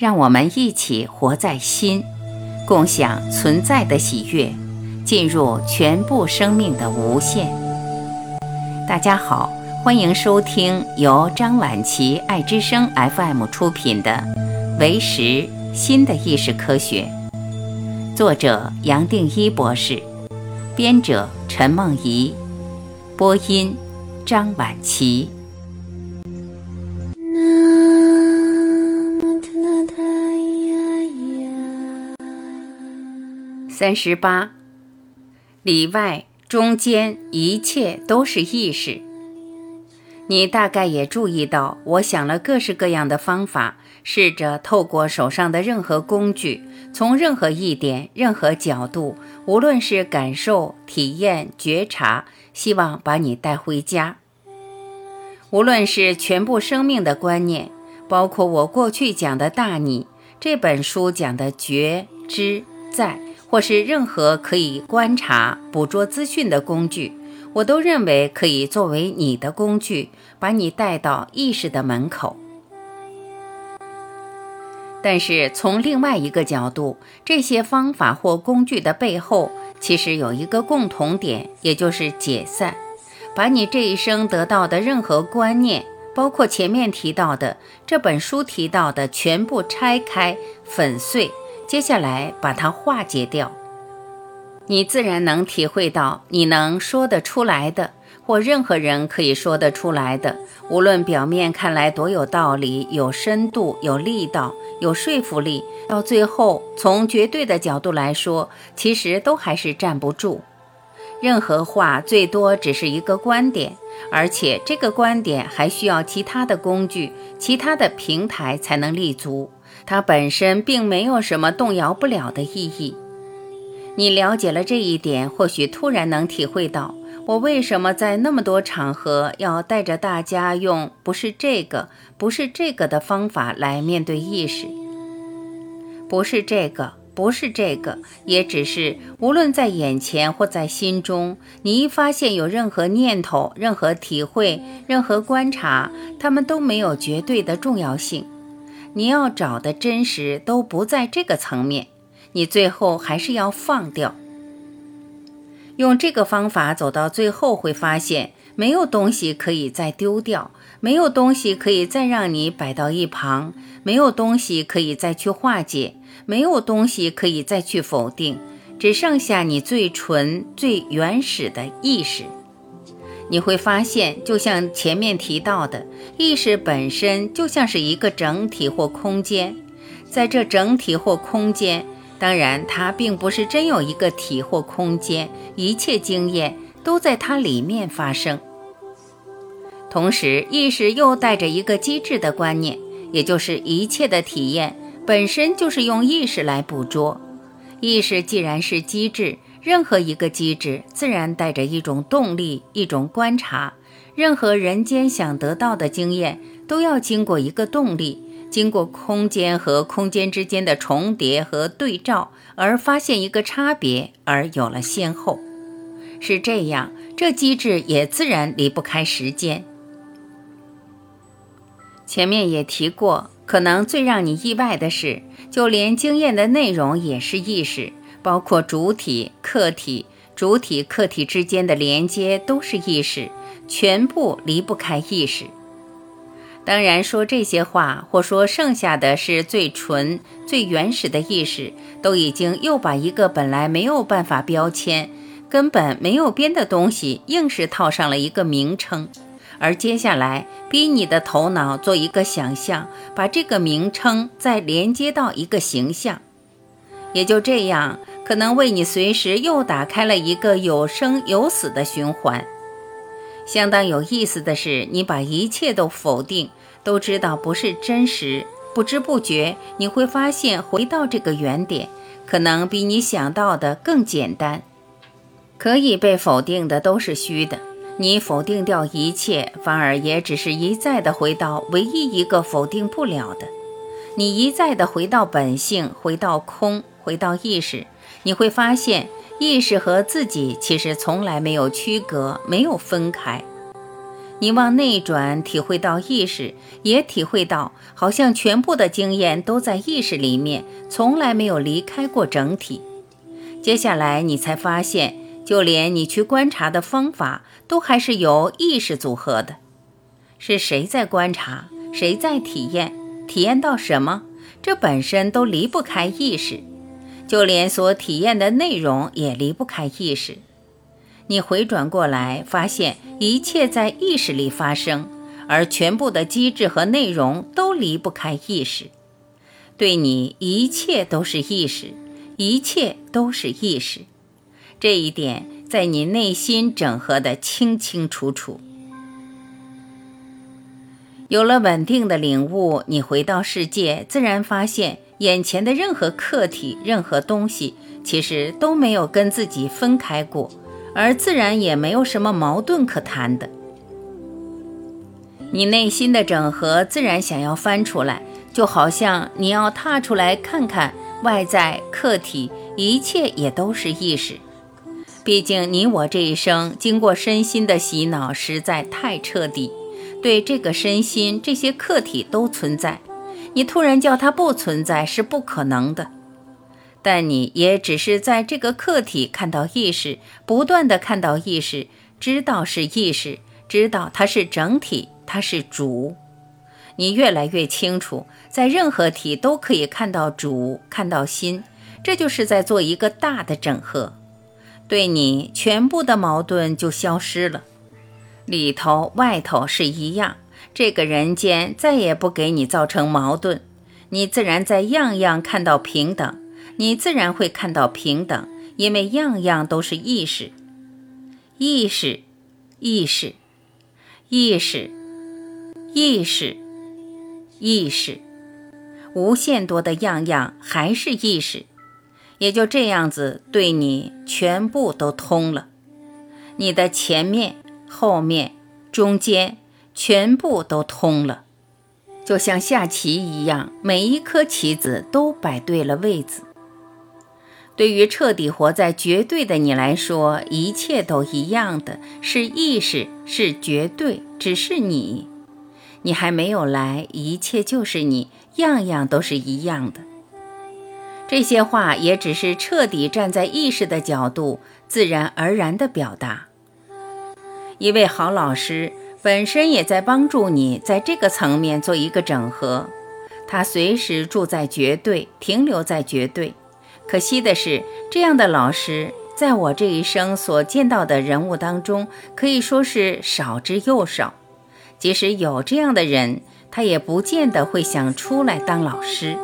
让我们一起活在心，共享存在的喜悦，进入全部生命的无限。大家好，欢迎收听由张晚琪爱之声 FM 出品的《为时新的意识科学》，作者杨定一博士，编者陈梦怡，播音张晚琪。三十八，里外中间一切都是意识。你大概也注意到，我想了各式各样的方法，试着透过手上的任何工具，从任何一点、任何角度，无论是感受、体验、觉察，希望把你带回家。无论是全部生命的观念，包括我过去讲的大你，这本书讲的觉知在。或是任何可以观察、捕捉资讯的工具，我都认为可以作为你的工具，把你带到意识的门口。但是从另外一个角度，这些方法或工具的背后，其实有一个共同点，也就是解散，把你这一生得到的任何观念，包括前面提到的这本书提到的，全部拆开、粉碎。接下来把它化解掉，你自然能体会到，你能说得出来的，或任何人可以说得出来的，无论表面看来多有道理、有深度、有力道、有说服力，到最后从绝对的角度来说，其实都还是站不住。任何话最多只是一个观点，而且这个观点还需要其他的工具、其他的平台才能立足。它本身并没有什么动摇不了的意义。你了解了这一点，或许突然能体会到我为什么在那么多场合要带着大家用“不是这个，不是这个”的方法来面对意识。不是这个，不是这个，也只是无论在眼前或在心中，你一发现有任何念头、任何体会、任何观察，它们都没有绝对的重要性。你要找的真实都不在这个层面，你最后还是要放掉。用这个方法走到最后，会发现没有东西可以再丢掉，没有东西可以再让你摆到一旁，没有东西可以再去化解，没有东西可以再去否定，只剩下你最纯、最原始的意识。你会发现，就像前面提到的，意识本身就像是一个整体或空间，在这整体或空间，当然它并不是真有一个体或空间，一切经验都在它里面发生。同时，意识又带着一个机制的观念，也就是一切的体验本身就是用意识来捕捉。意识既然是机制。任何一个机制自然带着一种动力，一种观察。任何人间想得到的经验，都要经过一个动力，经过空间和空间之间的重叠和对照，而发现一个差别，而有了先后。是这样，这机制也自然离不开时间。前面也提过，可能最让你意外的是，就连经验的内容也是意识。包括主体、客体、主体、客体之间的连接都是意识，全部离不开意识。当然，说这些话，或说剩下的是最纯、最原始的意识，都已经又把一个本来没有办法标签、根本没有边的东西，硬是套上了一个名称，而接下来逼你的头脑做一个想象，把这个名称再连接到一个形象，也就这样。可能为你随时又打开了一个有生有死的循环。相当有意思的是，你把一切都否定，都知道不是真实，不知不觉你会发现，回到这个原点，可能比你想到的更简单。可以被否定的都是虚的，你否定掉一切，反而也只是一再的回到唯一一个否定不了的。你一再的回到本性，回到空，回到意识。你会发现，意识和自己其实从来没有区隔，没有分开。你往内转，体会到意识，也体会到好像全部的经验都在意识里面，从来没有离开过整体。接下来你才发现，就连你去观察的方法，都还是由意识组合的。是谁在观察？谁在体验？体验到什么？这本身都离不开意识，就连所体验的内容也离不开意识。你回转过来，发现一切在意识里发生，而全部的机制和内容都离不开意识。对你，一切都是意识，一切都是意识。这一点在你内心整合的清清楚楚。有了稳定的领悟，你回到世界，自然发现眼前的任何客体、任何东西，其实都没有跟自己分开过。而自然也没有什么矛盾可谈的。你内心的整合自然想要翻出来，就好像你要踏出来看看外在客体，一切也都是意识。毕竟你我这一生经过身心的洗脑实在太彻底，对这个身心这些客体都存在，你突然叫它不存在是不可能的。但你也只是在这个客体看到意识，不断的看到意识，知道是意识，知道它是整体，它是主。你越来越清楚，在任何体都可以看到主，看到心，这就是在做一个大的整合。对你全部的矛盾就消失了，里头外头是一样，这个人间再也不给你造成矛盾，你自然在样样看到平等。你自然会看到平等，因为样样都是意识，意识，意识，意识，意识，意识，无限多的样样还是意识，也就这样子对你全部都通了，你的前面、后面、中间全部都通了，就像下棋一样，每一颗棋子都摆对了位子。对于彻底活在绝对的你来说，一切都一样的，是意识，是绝对，只是你。你还没有来，一切就是你，样样都是一样的。这些话也只是彻底站在意识的角度，自然而然的表达。一位好老师本身也在帮助你在这个层面做一个整合，他随时住在绝对，停留在绝对。可惜的是，这样的老师在我这一生所见到的人物当中，可以说是少之又少。即使有这样的人，他也不见得会想出来当老师。